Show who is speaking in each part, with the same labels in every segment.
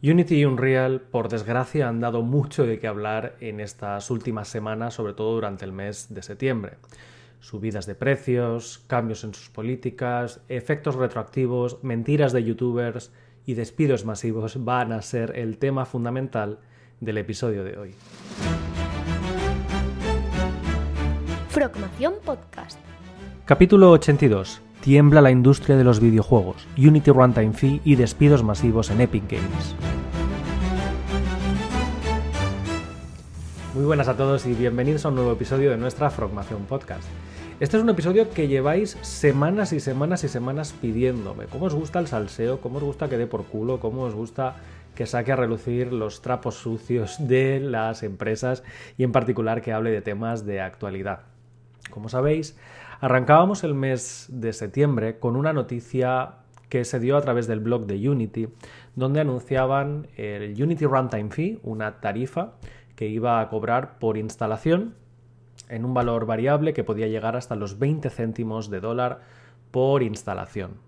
Speaker 1: Unity y Unreal, por desgracia, han dado mucho de qué hablar en estas últimas semanas, sobre todo durante el mes de septiembre. Subidas de precios, cambios en sus políticas, efectos retroactivos, mentiras de youtubers y despidos masivos van a ser el tema fundamental del episodio de hoy.
Speaker 2: Frogmación Podcast.
Speaker 1: Capítulo 82. Tiembla la industria de los videojuegos, Unity Runtime Fee y despidos masivos en Epic Games. Muy buenas a todos y bienvenidos a un nuevo episodio de nuestra Frogmación Podcast. Este es un episodio que lleváis semanas y semanas y semanas pidiéndome. ¿Cómo os gusta el salseo? ¿Cómo os gusta que dé por culo? ¿Cómo os gusta que saque a relucir los trapos sucios de las empresas y en particular que hable de temas de actualidad? Como sabéis, Arrancábamos el mes de septiembre con una noticia que se dio a través del blog de Unity, donde anunciaban el Unity Runtime Fee, una tarifa que iba a cobrar por instalación en un valor variable que podía llegar hasta los 20 céntimos de dólar por instalación.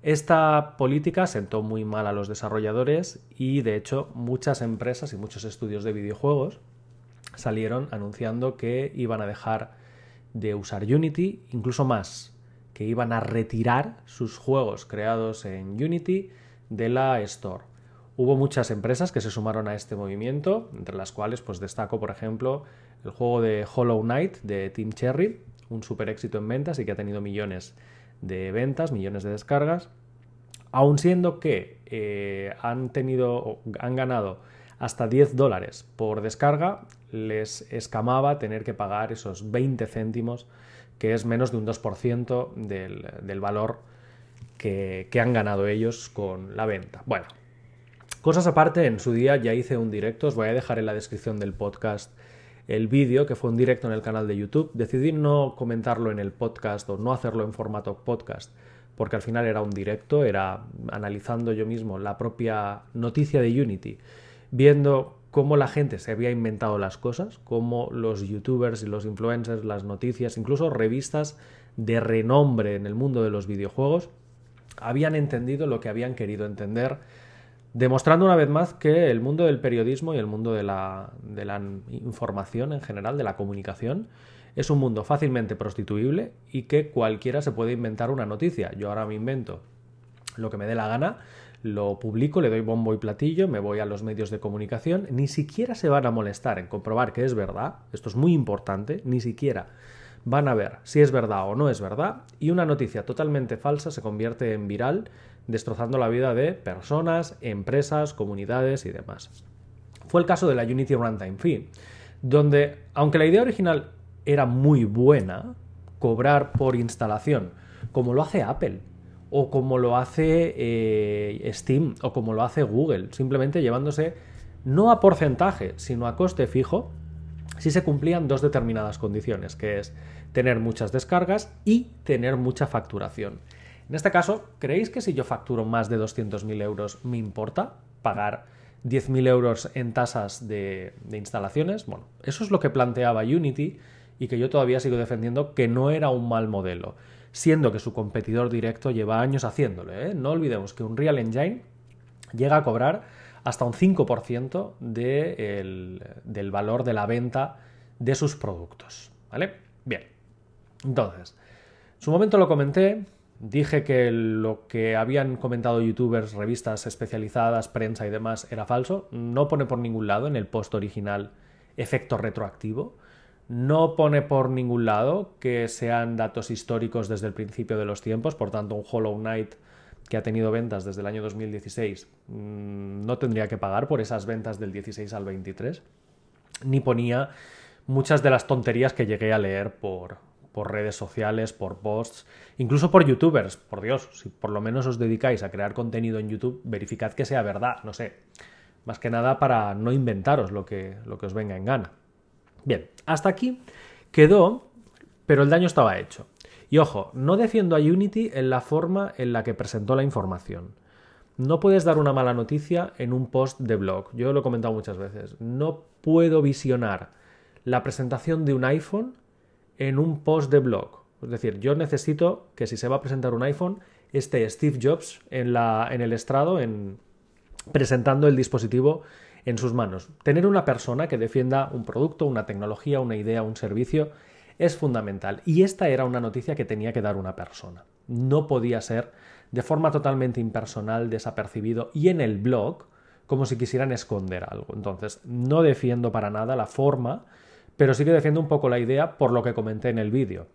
Speaker 1: Esta política sentó muy mal a los desarrolladores y de hecho muchas empresas y muchos estudios de videojuegos salieron anunciando que iban a dejar de usar Unity, incluso más, que iban a retirar sus juegos creados en Unity de la Store. Hubo muchas empresas que se sumaron a este movimiento, entre las cuales pues destaco, por ejemplo, el juego de Hollow Knight de Team Cherry, un super éxito en ventas y que ha tenido millones de ventas, millones de descargas, aun siendo que eh, han tenido, han ganado hasta 10 dólares por descarga, les escamaba tener que pagar esos 20 céntimos, que es menos de un 2% del, del valor que, que han ganado ellos con la venta. Bueno, cosas aparte, en su día ya hice un directo, os voy a dejar en la descripción del podcast el vídeo, que fue un directo en el canal de YouTube. Decidí no comentarlo en el podcast o no hacerlo en formato podcast, porque al final era un directo, era analizando yo mismo la propia noticia de Unity viendo cómo la gente se había inventado las cosas, cómo los youtubers y los influencers, las noticias, incluso revistas de renombre en el mundo de los videojuegos, habían entendido lo que habían querido entender, demostrando una vez más que el mundo del periodismo y el mundo de la, de la información en general, de la comunicación, es un mundo fácilmente prostituible y que cualquiera se puede inventar una noticia. Yo ahora me invento lo que me dé la gana, lo publico, le doy bombo y platillo, me voy a los medios de comunicación, ni siquiera se van a molestar en comprobar que es verdad, esto es muy importante, ni siquiera van a ver si es verdad o no es verdad, y una noticia totalmente falsa se convierte en viral, destrozando la vida de personas, empresas, comunidades y demás. Fue el caso de la Unity Runtime Fee, donde, aunque la idea original era muy buena, cobrar por instalación, como lo hace Apple, o como lo hace eh, Steam o como lo hace Google, simplemente llevándose no a porcentaje, sino a coste fijo, si se cumplían dos determinadas condiciones, que es tener muchas descargas y tener mucha facturación. En este caso, ¿creéis que si yo facturo más de 200.000 euros me importa pagar 10.000 euros en tasas de, de instalaciones? Bueno, eso es lo que planteaba Unity y que yo todavía sigo defendiendo que no era un mal modelo siendo que su competidor directo lleva años haciéndolo. ¿eh? No olvidemos que un Real Engine llega a cobrar hasta un 5% del valor de la venta de sus productos. ¿Vale? Bien. Entonces, en su momento lo comenté, dije que lo que habían comentado youtubers, revistas especializadas, prensa y demás era falso. No pone por ningún lado en el post original efecto retroactivo. No pone por ningún lado que sean datos históricos desde el principio de los tiempos, por tanto un Hollow Knight que ha tenido ventas desde el año 2016 mm, no tendría que pagar por esas ventas del 16 al 23, ni ponía muchas de las tonterías que llegué a leer por, por redes sociales, por posts, incluso por youtubers. Por Dios, si por lo menos os dedicáis a crear contenido en YouTube, verificad que sea verdad, no sé. Más que nada para no inventaros lo que, lo que os venga en gana. Bien, hasta aquí quedó, pero el daño estaba hecho. Y ojo, no defiendo a Unity en la forma en la que presentó la información. No puedes dar una mala noticia en un post de blog. Yo lo he comentado muchas veces. No puedo visionar la presentación de un iPhone en un post de blog. Es decir, yo necesito que si se va a presentar un iPhone, esté Steve Jobs en, la, en el estrado, en, presentando el dispositivo en sus manos. Tener una persona que defienda un producto, una tecnología, una idea, un servicio, es fundamental. Y esta era una noticia que tenía que dar una persona. No podía ser de forma totalmente impersonal, desapercibido y en el blog como si quisieran esconder algo. Entonces, no defiendo para nada la forma, pero sí que defiendo un poco la idea por lo que comenté en el vídeo.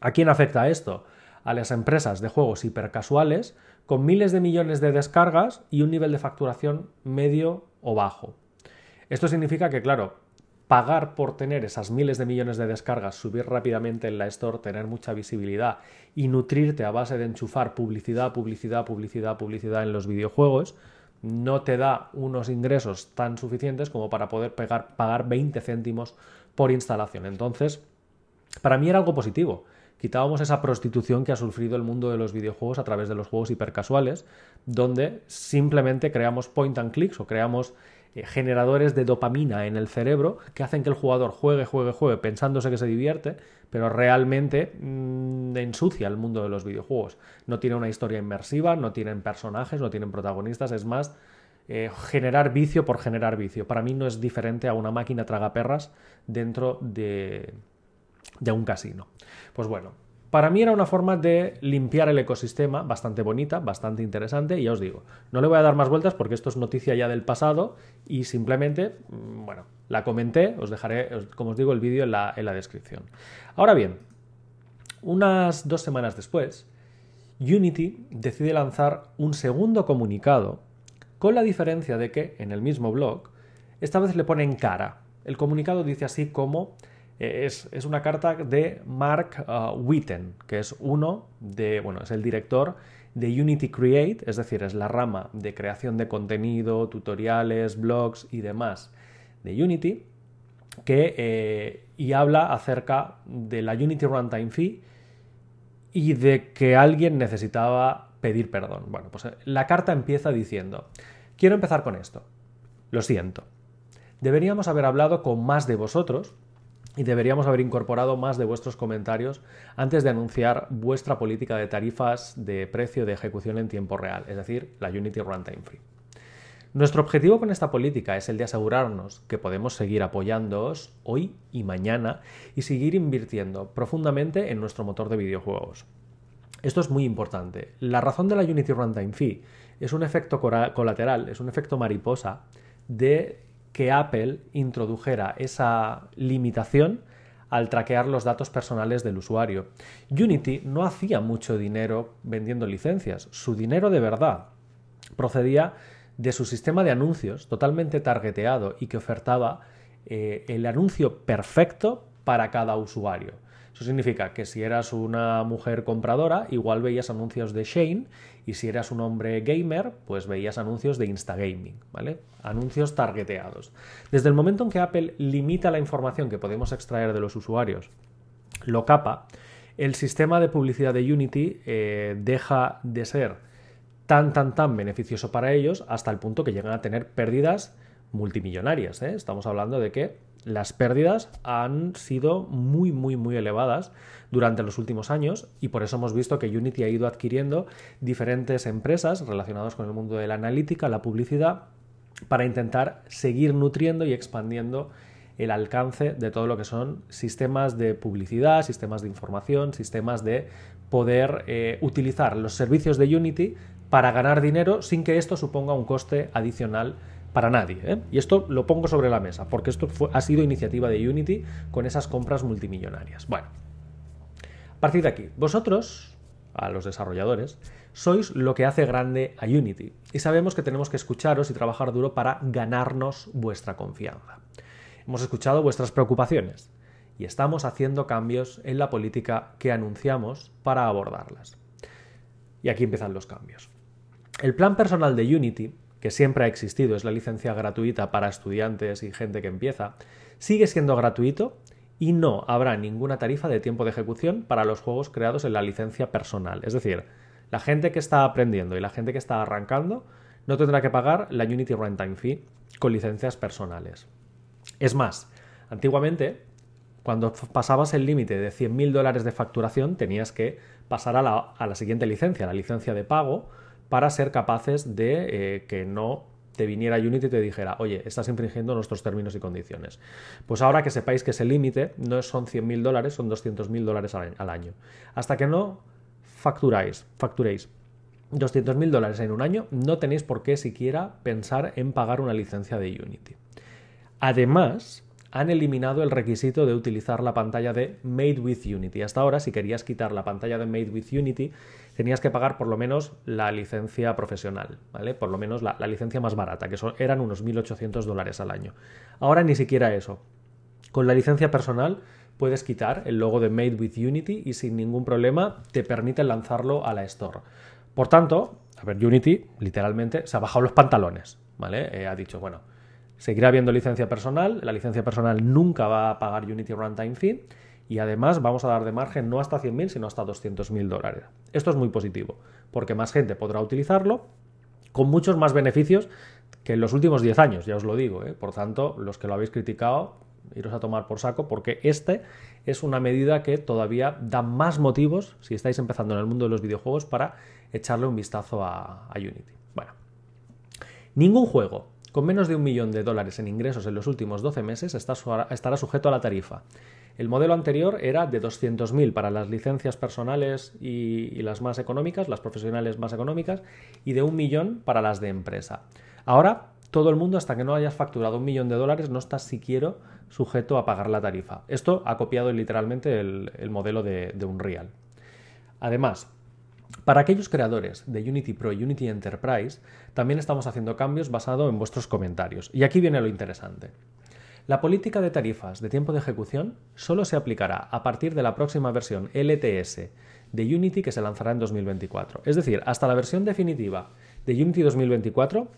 Speaker 1: ¿A quién afecta esto? A las empresas de juegos hipercasuales con miles de millones de descargas y un nivel de facturación medio o bajo. Esto significa que, claro, pagar por tener esas miles de millones de descargas, subir rápidamente en la store, tener mucha visibilidad y nutrirte a base de enchufar publicidad, publicidad, publicidad, publicidad en los videojuegos, no te da unos ingresos tan suficientes como para poder pagar 20 céntimos por instalación. Entonces, para mí era algo positivo. Quitábamos esa prostitución que ha sufrido el mundo de los videojuegos a través de los juegos hipercasuales, donde simplemente creamos point and clicks o creamos eh, generadores de dopamina en el cerebro que hacen que el jugador juegue, juegue, juegue pensándose que se divierte, pero realmente mm, ensucia el mundo de los videojuegos. No tiene una historia inmersiva, no tienen personajes, no tienen protagonistas, es más eh, generar vicio por generar vicio. Para mí no es diferente a una máquina tragaperras dentro de, un casino. Pues bueno, para mí era una forma de limpiar el ecosistema bastante bonita, bastante interesante, y ya os digo, no le voy a dar más vueltas porque esto es noticia ya del pasado y simplemente, mm, bueno, la comenté, os dejaré, como os digo, el vídeo en la descripción. Ahora bien, unas dos semanas después, Unity decide lanzar un segundo comunicado con la diferencia de que en el mismo blog, esta vez le ponen cara. El comunicado dice así como eh, es, una carta de Mark uh, Witten, que es uno de, bueno, es el director de Unity Create, es decir, es la rama de creación de contenido, tutoriales, blogs y demás de Unity, que, eh, y habla acerca de la Unity Runtime Fee y de que alguien necesitaba pedir perdón. Bueno, pues eh, la carta empieza diciendo, quiero empezar con esto, lo siento, deberíamos haber hablado con más de vosotros y deberíamos haber incorporado más de vuestros comentarios antes de anunciar vuestra política de tarifas de precio de ejecución en tiempo real, es decir, la Unity Runtime Free. Nuestro objetivo con esta política es el de asegurarnos que podemos seguir apoyándoos hoy y mañana y seguir invirtiendo profundamente en nuestro motor de videojuegos. Esto es muy importante. La razón de la Unity Runtime Fee es un efecto colateral, es un efecto mariposa de que Apple introdujera esa limitación al traquear los datos personales del usuario. Unity no hacía mucho dinero vendiendo licencias. Su dinero de verdad procedía de su sistema de anuncios totalmente targeteado y que ofertaba eh, el anuncio perfecto para cada usuario. Eso significa que si eras una mujer compradora, igual veías anuncios de Shane y si eras un hombre gamer, pues veías anuncios de Instagaming, ¿vale? Anuncios targeteados. Desde el momento en que Apple limita la información que podemos extraer de los usuarios, lo capa, el sistema de publicidad de Unity eh, deja de ser tan, tan, tan beneficioso para ellos hasta el punto que llegan a tener pérdidas multimillonarias. ¿eh? Estamos hablando de que las pérdidas han sido muy, muy, muy elevadas durante los últimos años y por eso hemos visto que Unity ha ido adquiriendo diferentes empresas relacionadas con el mundo de la analítica, la publicidad, para intentar seguir nutriendo y expandiendo el alcance de todo lo que son sistemas de publicidad, sistemas de información, sistemas de poder eh, utilizar los servicios de Unity para ganar dinero sin que esto suponga un coste adicional para nadie. ¿eh? Y esto lo pongo sobre la mesa, porque esto ha sido iniciativa de Unity con esas compras multimillonarias. Bueno, a partir de aquí, vosotros, a los desarrolladores, sois lo que hace grande a Unity y sabemos que tenemos que escucharos y trabajar duro para ganarnos vuestra confianza. Hemos escuchado vuestras preocupaciones y estamos haciendo cambios en la política que anunciamos para abordarlas. Y aquí empiezan los cambios. El plan personal de Unity que siempre ha existido, es la licencia gratuita para estudiantes y gente que empieza, sigue siendo gratuito y no habrá ninguna tarifa de tiempo de ejecución para los juegos creados en la licencia personal. Es decir, la gente que está aprendiendo y la gente que está arrancando no tendrá que pagar la Unity Runtime Fee con licencias personales. Es más, antiguamente, cuando pasabas el límite de 100.000 dólares de facturación, tenías que pasar a la, a la siguiente licencia, la licencia de pago, para ser capaces de eh, que no te viniera Unity y te dijera, oye, estás infringiendo nuestros términos y condiciones. Pues ahora que sepáis que ese límite no son 100.000 dólares, son 200.000 dólares al año. Hasta que no facturáis, facturéis 200.000 dólares en un año, no tenéis por qué siquiera pensar en pagar una licencia de Unity. Además, han eliminado el requisito de utilizar la pantalla de Made with Unity. Hasta ahora, si querías quitar la pantalla de Made with Unity, tenías que pagar por lo menos la licencia profesional, ¿vale? Por lo menos la, licencia más barata, que eran unos 1.800 dólares al año. Ahora ni siquiera eso. Con la licencia personal puedes quitar el logo de Made with Unity y sin ningún problema te permite lanzarlo a la Store. Por tanto, a ver, Unity literalmente se ha bajado los pantalones, ¿vale? Eh, ha dicho, bueno, Seguirá habiendo licencia personal, la licencia personal nunca va a pagar Unity Runtime Fee y además vamos a dar de margen no hasta 100.000 sino hasta 200.000 dólares. Esto es muy positivo porque más gente podrá utilizarlo con muchos más beneficios que en los últimos 10 años, ya os lo digo. ¿eh? Por tanto, los que lo habéis criticado, iros a tomar por saco porque este es una medida que todavía da más motivos, si estáis empezando en el mundo de los videojuegos, para echarle un vistazo a, a Unity. Bueno, ningún juego con menos de un millón de dólares en ingresos en los últimos 12 meses estará sujeto a la tarifa. El modelo anterior era de 200.000 para las licencias personales y, las más económicas, las profesionales más económicas, y de un millón para las de empresa. Ahora, todo el mundo, hasta que no hayas facturado un millón de dólares, no está siquiera sujeto a pagar la tarifa. Esto ha copiado literalmente el, modelo de, de Unreal. Además, para aquellos creadores de Unity Pro y Unity Enterprise, también estamos haciendo cambios basados en vuestros comentarios. Y aquí viene lo interesante. La política de tarifas de tiempo de ejecución solo se aplicará a partir de la próxima versión LTS de Unity que se lanzará en 2024. Es decir, hasta la versión definitiva de Unity 2024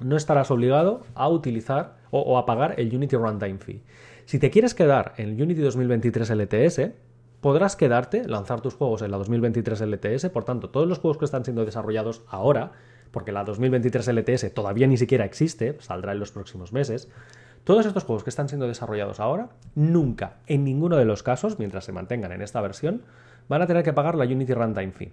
Speaker 1: no estarás obligado a utilizar o, a pagar el Unity Runtime Fee. Si te quieres quedar en Unity 2023 LTS, podrás quedarte, lanzar tus juegos en la 2023 LTS, por tanto, todos los juegos que están siendo desarrollados ahora, porque la 2023 LTS todavía ni siquiera existe, saldrá en los próximos meses, todos estos juegos que están siendo desarrollados ahora, nunca, en ninguno de los casos, mientras se mantengan en esta versión, van a tener que pagar la Unity Runtime Fee.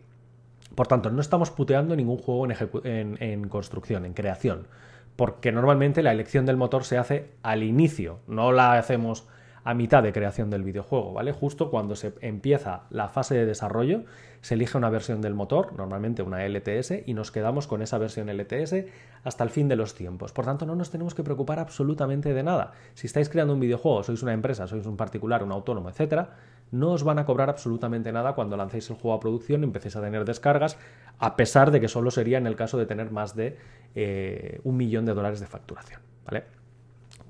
Speaker 1: Por tanto, no estamos puteando ningún juego en, en construcción, en creación, porque normalmente la elección del motor se hace al inicio, no la hacemos a mitad de creación del videojuego, ¿vale? Justo cuando se empieza la fase de desarrollo, se elige una versión del motor, normalmente una LTS, y nos quedamos con esa versión LTS hasta el fin de los tiempos. Por tanto, no nos tenemos que preocupar absolutamente de nada. Si estáis creando un videojuego, sois una empresa, sois un particular, un autónomo, etcétera, no os van a cobrar absolutamente nada cuando lancéis el juego a producción y empecéis a tener descargas, a pesar de que solo sería en el caso de tener más de eh, un millón de dólares de facturación, ¿vale?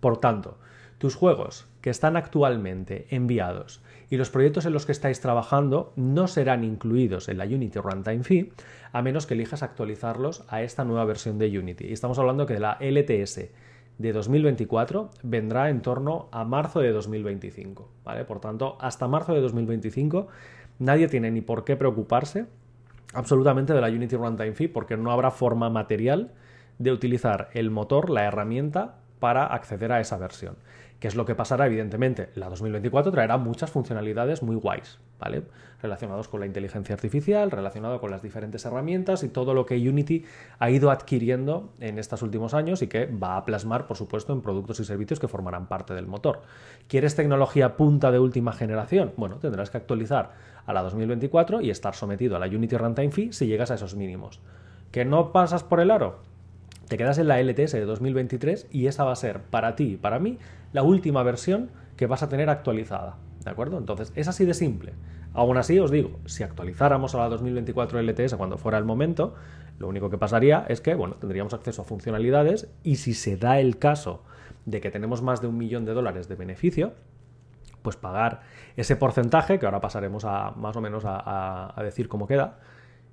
Speaker 1: Por tanto, tus juegos que están actualmente enviados y los proyectos en los que estáis trabajando no serán incluidos en la Unity Runtime Fee a menos que elijas actualizarlos a esta nueva versión de Unity. Y estamos hablando que la LTS de 2024 vendrá en torno a marzo de 2025. ¿vale? Por tanto, hasta marzo de 2025 nadie tiene ni por qué preocuparse absolutamente de la Unity Runtime Fee porque no habrá forma material de utilizar el motor, la herramienta, para acceder a esa versión. ¿Qué es lo que pasará? Evidentemente, la 2024 traerá muchas funcionalidades muy guays, ¿vale? Relacionados con la inteligencia artificial, relacionado con las diferentes herramientas y todo lo que Unity ha ido adquiriendo en estos últimos años y que va a plasmar, por supuesto, en productos y servicios que formarán parte del motor. ¿Quieres tecnología punta de última generación? Bueno, tendrás que actualizar a la 2024 y estar sometido a la Unity Runtime Fee si llegas a esos mínimos. ¿Que no pasas por el aro? Te quedas en la LTS de 2023 y esa va a ser para ti y para mí la última versión que vas a tener actualizada. ¿De acuerdo? Entonces, es así de simple. Aún así, os digo, si actualizáramos a la 2024 LTS cuando fuera el momento, lo único que pasaría es que, bueno, tendríamos acceso a funcionalidades y si se da el caso de que tenemos más de un millón de dólares de beneficio, pues pagar ese porcentaje, que ahora pasaremos a más o menos a, decir cómo queda,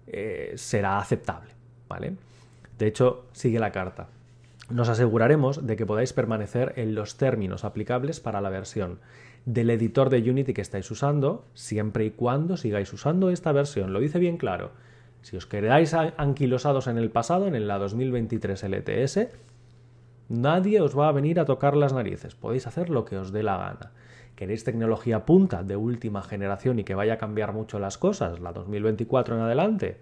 Speaker 1: eh, será aceptable, ¿vale? De hecho, sigue la carta. Nos aseguraremos de que podáis permanecer en los términos aplicables para la versión del editor de Unity que estáis usando, siempre y cuando sigáis usando esta versión. Lo dice bien claro. Si os quedáis anquilosados en el pasado, en la 2023 LTS, nadie os va a venir a tocar las narices. Podéis hacer lo que os dé la gana. ¿Queréis tecnología punta de última generación y que vaya a cambiar mucho las cosas, la 2024 en adelante?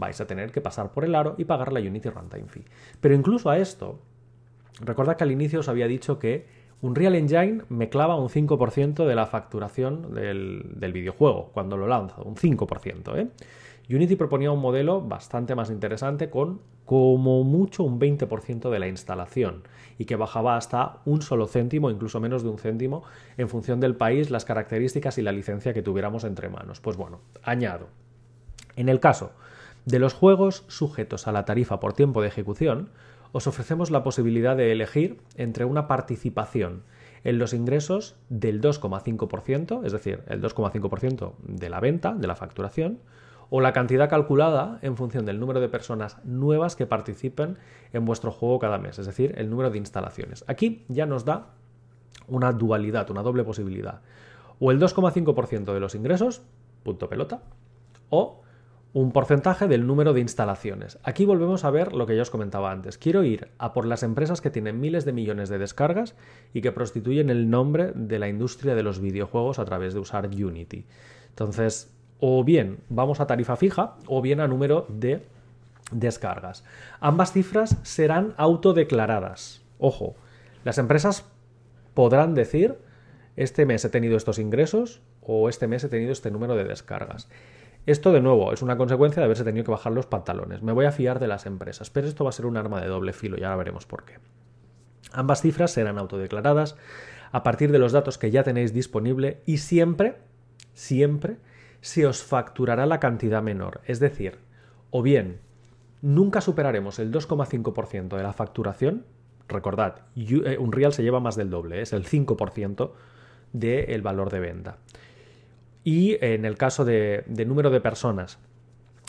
Speaker 1: Vais a tener que pasar por el aro y pagar la Unity Runtime Fee. Pero incluso a esto, recordad que al inicio os había dicho que un Real Engine me clava un 5% de la facturación del, del, videojuego cuando lo lanzo, un 5%. ¿eh? Unity proponía un modelo bastante más interesante con como mucho un 20% de la instalación y que bajaba hasta un solo céntimo, incluso menos de un céntimo, en función del país, las características y la licencia que tuviéramos entre manos. Pues bueno, añado. En el caso de los juegos sujetos a la tarifa por tiempo de ejecución, os ofrecemos la posibilidad de elegir entre una participación en los ingresos del 2,5%, es decir, el 2,5% de la venta, de la facturación, o la cantidad calculada en función del número de personas nuevas que participen en vuestro juego cada mes, es decir, el número de instalaciones. Aquí ya nos da una dualidad, una doble posibilidad. O el 2,5% de los ingresos, punto pelota, o un porcentaje del número de instalaciones. Aquí volvemos a ver lo que ya os comentaba antes. Quiero ir a por las empresas que tienen miles de millones de descargas y que prostituyen el nombre de la industria de los videojuegos a través de usar Unity. Entonces, o bien vamos a tarifa fija o bien a número de descargas. Ambas cifras serán autodeclaradas. Ojo, las empresas podrán decir este mes he tenido estos ingresos o este mes he tenido este número de descargas. Esto de nuevo es una consecuencia de haberse tenido que bajar los pantalones. Me voy a fiar de las empresas, pero esto va a ser un arma de doble filo y ahora veremos por qué. Ambas cifras serán autodeclaradas a partir de los datos que ya tenéis disponible y siempre, siempre se os facturará la cantidad menor. Es decir, o bien nunca superaremos el 2,5% de la facturación. Recordad, eh, un real se lleva más del doble, es el 5% del valor de venta. Y en el caso de, número de personas,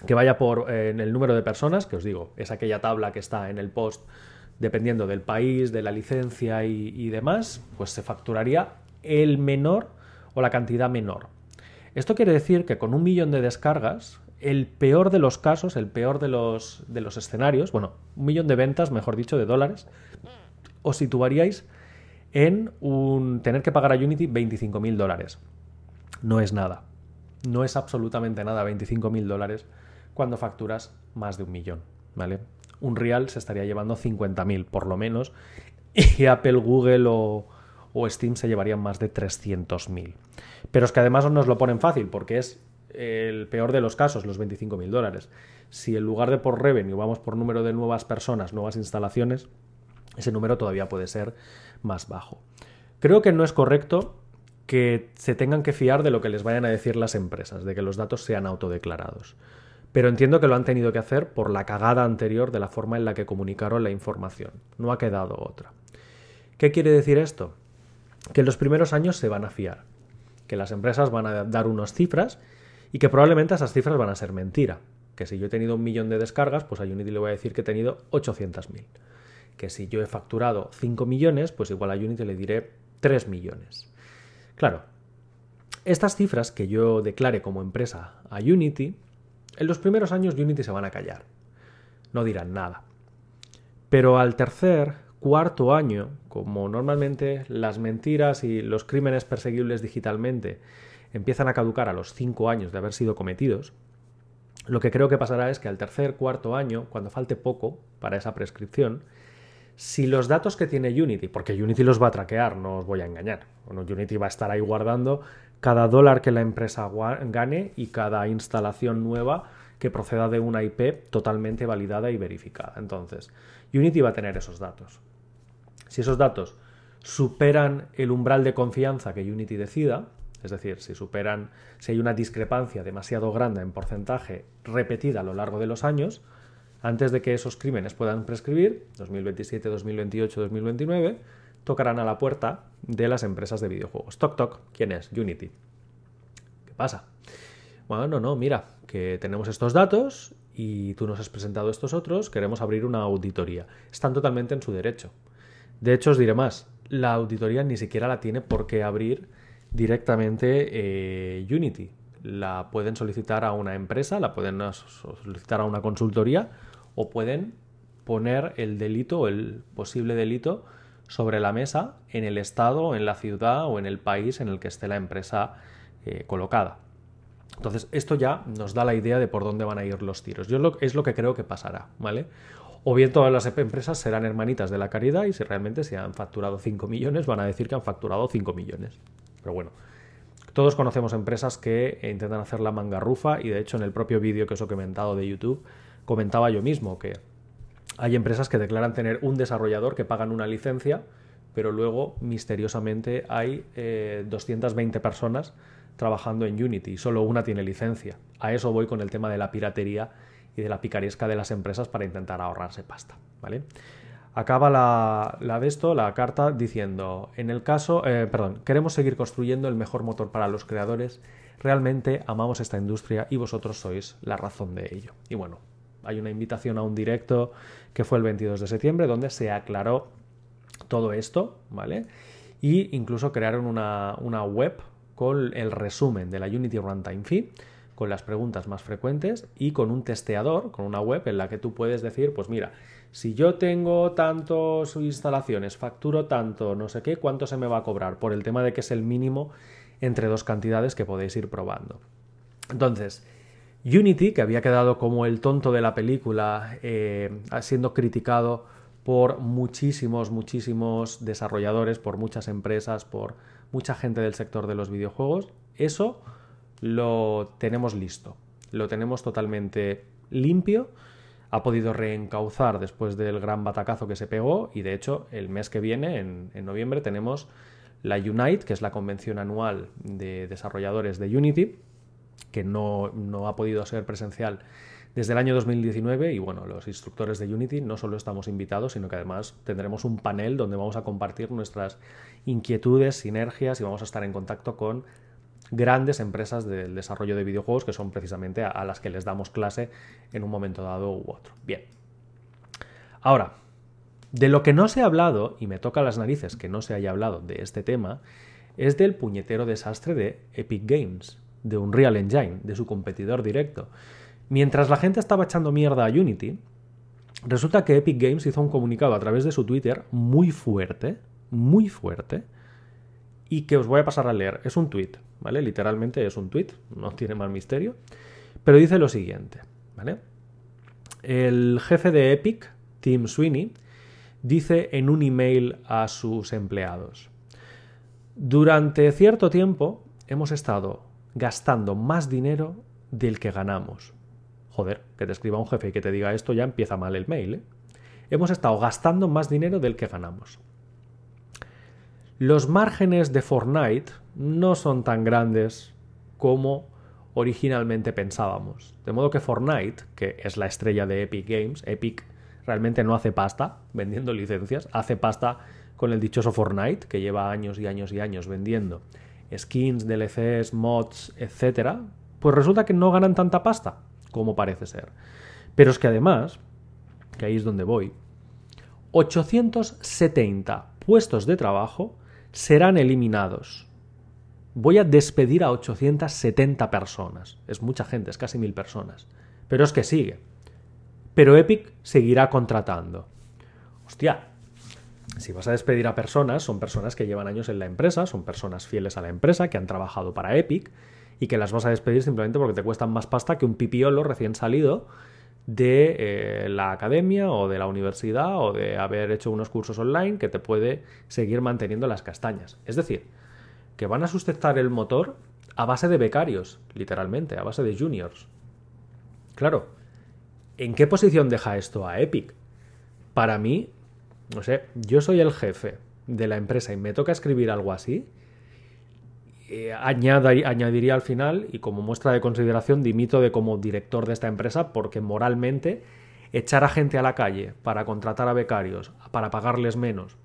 Speaker 1: que vaya por en el número de personas, que os digo, es aquella tabla que está en el post, dependiendo del país, de la licencia y, demás, pues se facturaría el menor o la cantidad menor. Esto quiere decir que con un millón de descargas, el peor de los casos, el peor de los, de los escenarios, bueno, un millón de ventas, mejor dicho, de dólares, os situaríais en un, tener que pagar a Unity 25.000 dólares. No es nada. No es absolutamente nada 25.000 dólares cuando facturas más de un millón, ¿vale? Un real se estaría llevando 50.000 por lo menos y Apple, Google o, o Steam se llevarían más de 300.000. Pero es que además nos lo ponen fácil porque es el peor de los casos, los 25.000 dólares. Si en lugar de por revenue vamos por número de nuevas personas, nuevas instalaciones, ese número todavía puede ser más bajo. Creo que no es correcto que se tengan que fiar de lo que les vayan a decir las empresas, de que los datos sean autodeclarados. Pero entiendo que lo han tenido que hacer por la cagada anterior de la forma en la que comunicaron la información. No ha quedado otra. ¿Qué quiere decir esto? que en los primeros años se van a fiar, que las empresas van a dar unas cifras y que probablemente esas cifras van a ser mentira. Que si yo he tenido un millón de descargas, pues a Unity le voy a decir que he tenido 800.000. Que si yo he facturado 5 millones, pues igual a Unity le diré 3 millones. Claro, estas cifras que yo declare como empresa a Unity, en los primeros años Unity se van a callar. No dirán nada. Pero al tercer, cuarto año, como normalmente las mentiras y los crímenes perseguibles digitalmente empiezan a caducar a los cinco años de haber sido cometidos, lo que creo que pasará es que al tercer, cuarto año, cuando falte poco para esa prescripción, si los datos que tiene Unity, porque Unity los va a traquear, no os voy a engañar, bueno, Unity va a estar ahí guardando cada dólar que la empresa gane y cada instalación nueva que proceda de una IP totalmente validada y verificada. Entonces, Unity va a tener esos datos. Si esos datos superan el umbral de confianza que Unity decida, es decir, si superan, si hay una discrepancia demasiado grande en porcentaje repetida a lo largo de los años, antes de que esos crímenes puedan prescribir, 2027, 2028, 2029, tocarán a la puerta de las empresas de videojuegos. Toc toc, ¿quién es? Unity. ¿Qué pasa? Bueno, no, mira, que tenemos estos datos y tú nos has presentado estos otros, queremos abrir una auditoría. Están totalmente en su derecho. De hecho, os diré más, la auditoría ni siquiera la tiene por qué abrir directamente eh, Unity. La pueden solicitar a una empresa, la pueden solicitar a una consultoría o pueden poner el delito o el posible delito sobre la mesa en el estado, en la ciudad o en el país en el que esté la empresa eh, colocada. Entonces, esto ya nos da la idea de por dónde van a ir los tiros. Yo es lo que creo que pasará, ¿vale? O bien todas las empresas serán hermanitas de la caridad y si realmente se han facturado 5 millones, van a decir que han facturado 5 millones. Pero bueno, todos conocemos empresas que intentan hacer la manga rufa y de hecho en el propio vídeo que os he comentado de YouTube comentaba yo mismo que hay empresas que declaran tener un desarrollador que pagan una licencia, pero luego misteriosamente hay 220 eh, personas trabajando en Unity, solo una tiene licencia. A eso voy con el tema de la piratería y de la picaresca de las empresas para intentar ahorrarse pasta, ¿vale? Acaba la, de esto, la carta, diciendo, en el caso, eh, perdón, queremos seguir construyendo el mejor motor para los creadores, realmente amamos esta industria y vosotros sois la razón de ello. Y bueno, hay una invitación a un directo que fue el 22 de septiembre donde se aclaró todo esto, ¿vale? Y incluso crearon una, una web con el resumen de la Unity Runtime Fee, con las preguntas más frecuentes y con un testeador, con una web en la que tú puedes decir, pues mira, si yo tengo tantos instalaciones, facturo tanto, no sé qué, ¿cuánto se me va a cobrar? Por el tema de que es el mínimo entre dos cantidades que podéis ir probando. Entonces, Unity, que había quedado como el tonto de la película, eh, siendo criticado por muchísimos, muchísimos desarrolladores, por muchas empresas, por mucha gente del sector de los videojuegos, eso lo tenemos listo, lo tenemos totalmente limpio, ha podido reencauzar después del gran batacazo que se pegó y de hecho el mes que viene, en, noviembre, tenemos la Unite, que es la convención anual de desarrolladores de Unity, que no, no ha podido ser presencial desde el año 2019 y bueno, los instructores de Unity no solo estamos invitados, sino que además tendremos un panel donde vamos a compartir nuestras inquietudes, sinergias y vamos a estar en contacto con grandes empresas del desarrollo de videojuegos que son precisamente a, las que les damos clase en un momento dado u otro. Bien. Ahora, de lo que no se ha hablado, y me toca las narices que no se haya hablado de este tema, es del puñetero desastre de Epic Games, de Unreal Engine, de su competidor directo. Mientras la gente estaba echando mierda a Unity, resulta que Epic Games hizo un comunicado a través de su Twitter muy fuerte, muy fuerte, y que os voy a pasar a leer. Es un tweet, ¿vale? Literalmente es un tweet, no tiene más misterio, pero dice lo siguiente, ¿vale? El jefe de Epic, Tim Sweeney, dice en un email a sus empleados, durante cierto tiempo hemos estado gastando más dinero del que ganamos. Joder, que te escriba un jefe y que te diga esto ya empieza mal el mail. ¿eh? Hemos estado gastando más dinero del que ganamos. Los márgenes de Fortnite no son tan grandes como originalmente pensábamos. De modo que Fortnite, que es la estrella de Epic Games, Epic realmente no hace pasta vendiendo licencias, hace pasta con el dichoso Fortnite, que lleva años y años y años vendiendo skins, DLCs, mods, etc., pues resulta que no ganan tanta pasta como parece ser. Pero es que además, que ahí es donde voy, 870 puestos de trabajo serán eliminados. Voy a despedir a 870 personas. Es mucha gente, es casi mil personas. Pero es que sigue. Pero Epic seguirá contratando. Hostia, si vas a despedir a personas, son personas que llevan años en la empresa, son personas fieles a la empresa, que han trabajado para Epic y que las vas a despedir simplemente porque te cuestan más pasta que un pipiolo recién salido de eh, la academia o de la universidad o de haber hecho unos cursos online que te puede seguir manteniendo las castañas. Es decir, que van a sustentar el motor a base de becarios, literalmente, a base de juniors. Claro, ¿en qué posición deja esto a Epic? Para mí, no sé, yo soy el jefe de la empresa y me toca escribir algo así, eh, añadiría al final, y como muestra de consideración, dimito de como director de esta empresa porque moralmente echar a gente a la calle para contratar a becarios, para pagarles menos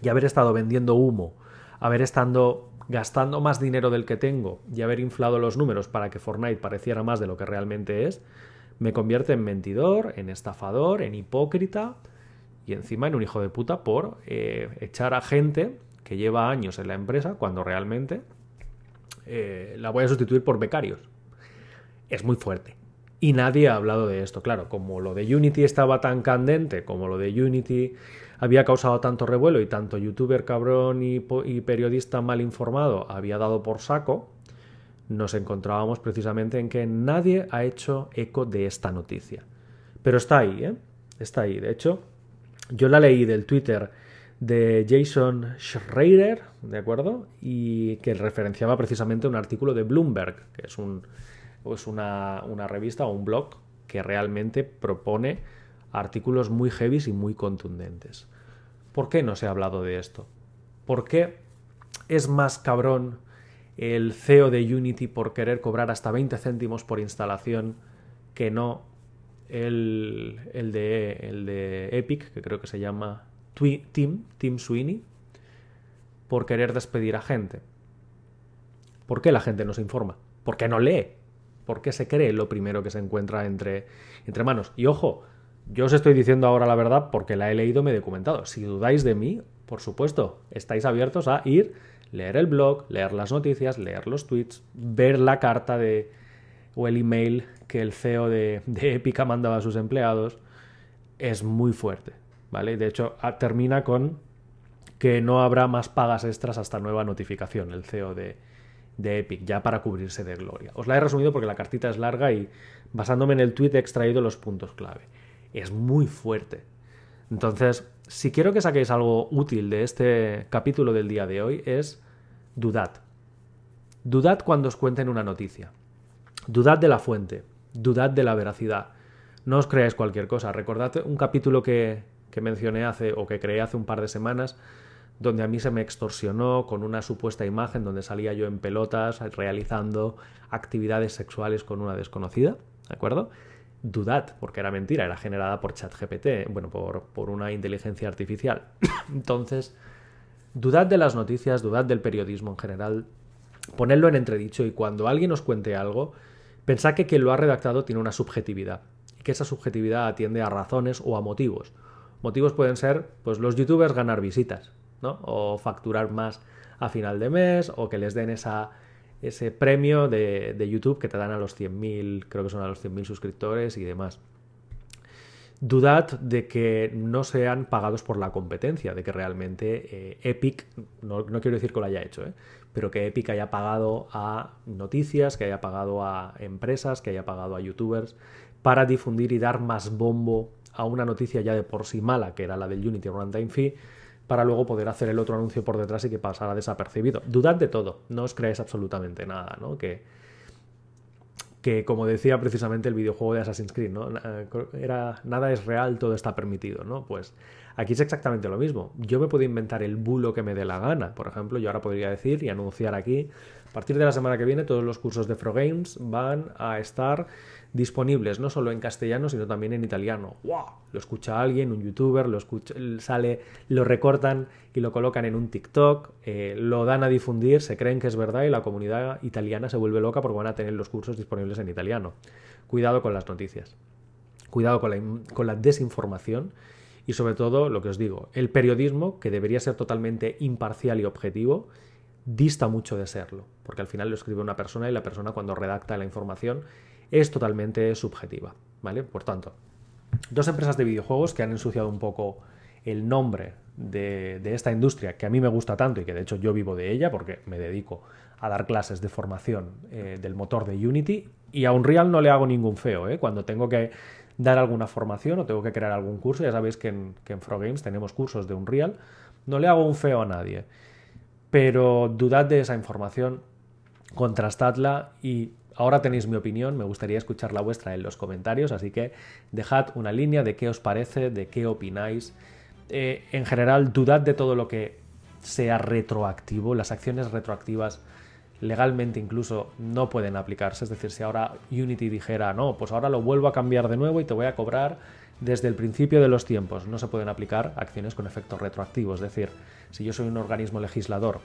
Speaker 1: y haber estado vendiendo humo, haber estado gastando más dinero del que tengo y haber inflado los números para que Fortnite pareciera más de lo que realmente es, me convierte en mentidor, en estafador, en hipócrita y encima en un hijo de puta por eh, echar a gente que lleva años en la empresa cuando realmente eh, la voy a sustituir por becarios. Es muy fuerte. Y nadie ha hablado de esto. Claro, como lo de Unity estaba tan candente, como lo de Unity había causado tanto revuelo y tanto youtuber cabrón y, periodista mal informado había dado por saco, nos encontrábamos precisamente en que nadie ha hecho eco de esta noticia. Pero está ahí, ¿eh? Está ahí. De hecho, yo la leí del Twitter de Jason Schreier, ¿de acuerdo? Y que referenciaba precisamente un artículo de Bloomberg, que es, un, es una, una revista o un blog que realmente propone artículos muy heavy y muy contundentes. ¿Por qué no se ha hablado de esto? ¿Por qué es más cabrón el CEO de Unity por querer cobrar hasta 20 céntimos por instalación que no el, el, de, el de Epic, que creo que se llama Tim, Tim Sweeney, por querer despedir a gente. ¿Por qué la gente no se informa? ¿Por qué no lee? ¿Por qué se cree lo primero que se encuentra entre, entre manos? Y ojo, yo os estoy diciendo ahora la verdad porque la he leído, me he documentado. Si dudáis de mí, por supuesto, estáis abiertos a ir leer el blog, leer las noticias, leer los tweets, ver la carta de o el email que el CEO de, de Epica mandaba a sus empleados, es muy fuerte, ¿vale? De hecho, termina con que no habrá más pagas extras hasta nueva notificación, el CEO de, de Epic, ya para cubrirse de gloria. Os la he resumido porque la cartita es larga y basándome en el tweet he extraído los puntos clave. Es muy fuerte. Entonces, si quiero que saquéis algo útil de este capítulo del día de hoy es dudad. Dudad cuando os cuenten una noticia. Dudad de la fuente. Dudad de la veracidad. No os creáis cualquier cosa. Recordad un capítulo que, que mencioné hace o que creé hace un par de semanas donde a mí se me extorsionó con una supuesta imagen donde salía yo en pelotas realizando actividades sexuales con una desconocida, ¿de acuerdo? dudad, porque era mentira, era generada por ChatGPT, bueno, por, por una inteligencia artificial. Entonces, dudad de las noticias, dudad del periodismo en general, ponedlo en entredicho y cuando alguien os cuente algo, pensad que quien lo ha redactado tiene una subjetividad y que esa subjetividad atiende a razones o a motivos. Motivos pueden ser, pues los youtubers ganar visitas, ¿no? O facturar más a final de mes, o que les den esa ese premio de, YouTube que te dan a los 100.000, creo que son a los 100.000 suscriptores y demás. Dudad de que no sean pagados por la competencia, de que realmente eh, Epic, no, quiero decir que lo haya hecho, ¿eh? Pero que Epic haya pagado a noticias, que haya pagado a empresas, que haya pagado a youtubers para difundir y dar más bombo a una noticia ya de por sí mala, que era la del Unity Runtime Fee, para luego poder hacer el otro anuncio por detrás y que pasara desapercibido. Dudad de todo, no os creáis absolutamente nada, ¿no? Que, que como decía precisamente el videojuego de Assassin's Creed, ¿no? Era, nada es real, todo está permitido, ¿no? Pues aquí es exactamente lo mismo. Yo me puedo inventar el bulo que me dé la gana. Por ejemplo, yo ahora podría decir y anunciar aquí, a partir de la semana que viene, todos los cursos de Games van a estar disponibles no solo en castellano, sino también en italiano. ¡Wow! Lo escucha alguien, un youtuber, lo escucha, sale, lo recortan y lo colocan en un TikTok, eh, lo dan a difundir, se creen que es verdad y la comunidad italiana se vuelve loca porque van a tener los cursos disponibles en italiano. Cuidado con las noticias. Cuidado con la, con la desinformación y sobre todo, lo que os digo, el periodismo, que debería ser totalmente imparcial y objetivo, dista mucho de serlo, porque al final lo escribe una persona y la persona cuando redacta la información es totalmente subjetiva, ¿vale? Por tanto, dos empresas de videojuegos que han ensuciado un poco el nombre de, esta industria que a mí me gusta tanto y que de hecho yo vivo de ella porque me dedico a dar clases de formación eh, del motor de Unity y a Unreal no le hago ningún feo, ¿eh? Cuando tengo que dar alguna formación o tengo que crear algún curso, ya sabéis que en, que en Games tenemos cursos de Unreal, no le hago un feo a nadie. Pero dudad de esa información, contrastadla y Ahora tenéis mi opinión, me gustaría escuchar la vuestra en los comentarios, así que dejad una línea de qué os parece, de qué opináis. Eh, en general, dudad de todo lo que sea retroactivo. Las acciones retroactivas legalmente incluso no pueden aplicarse. Es decir, si ahora Unity dijera, no, pues ahora lo vuelvo a cambiar de nuevo y te voy a cobrar desde el principio de los tiempos, no se pueden aplicar acciones con efecto retroactivo. Es decir, si yo soy un organismo legislador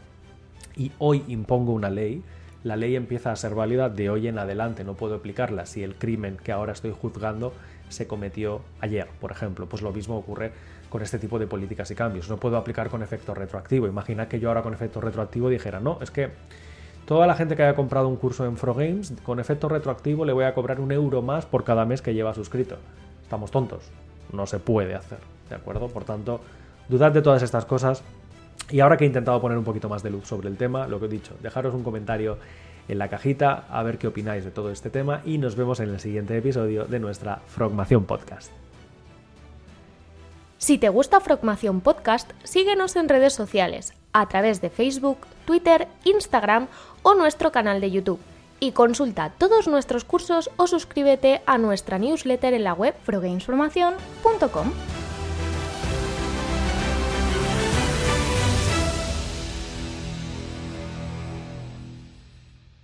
Speaker 1: y hoy impongo una ley, la ley empieza a ser válida de hoy en adelante, no puedo aplicarla si el crimen que ahora estoy juzgando se cometió ayer, por ejemplo. Pues lo mismo ocurre con este tipo de políticas y cambios. No puedo aplicar con efecto retroactivo. Imagina que yo ahora con efecto retroactivo dijera, no, es que toda la gente que haya comprado un curso en Games, con efecto retroactivo le voy a cobrar un euro más por cada mes que lleva suscrito. Estamos tontos. No se puede hacer, ¿de acuerdo? Por tanto, dudad de todas estas cosas Y ahora que he intentado poner un poquito más de luz sobre el tema, lo que he dicho, dejaros un comentario en la cajita a ver qué opináis de todo este tema y nos vemos en el siguiente episodio de nuestra Frogmación Podcast.
Speaker 2: Si te gusta Frogmación Podcast, síguenos en redes sociales, a través de Facebook, Twitter, Instagram o nuestro canal de YouTube. Y consulta todos nuestros cursos o suscríbete a nuestra newsletter en la web frogamesformacion.com.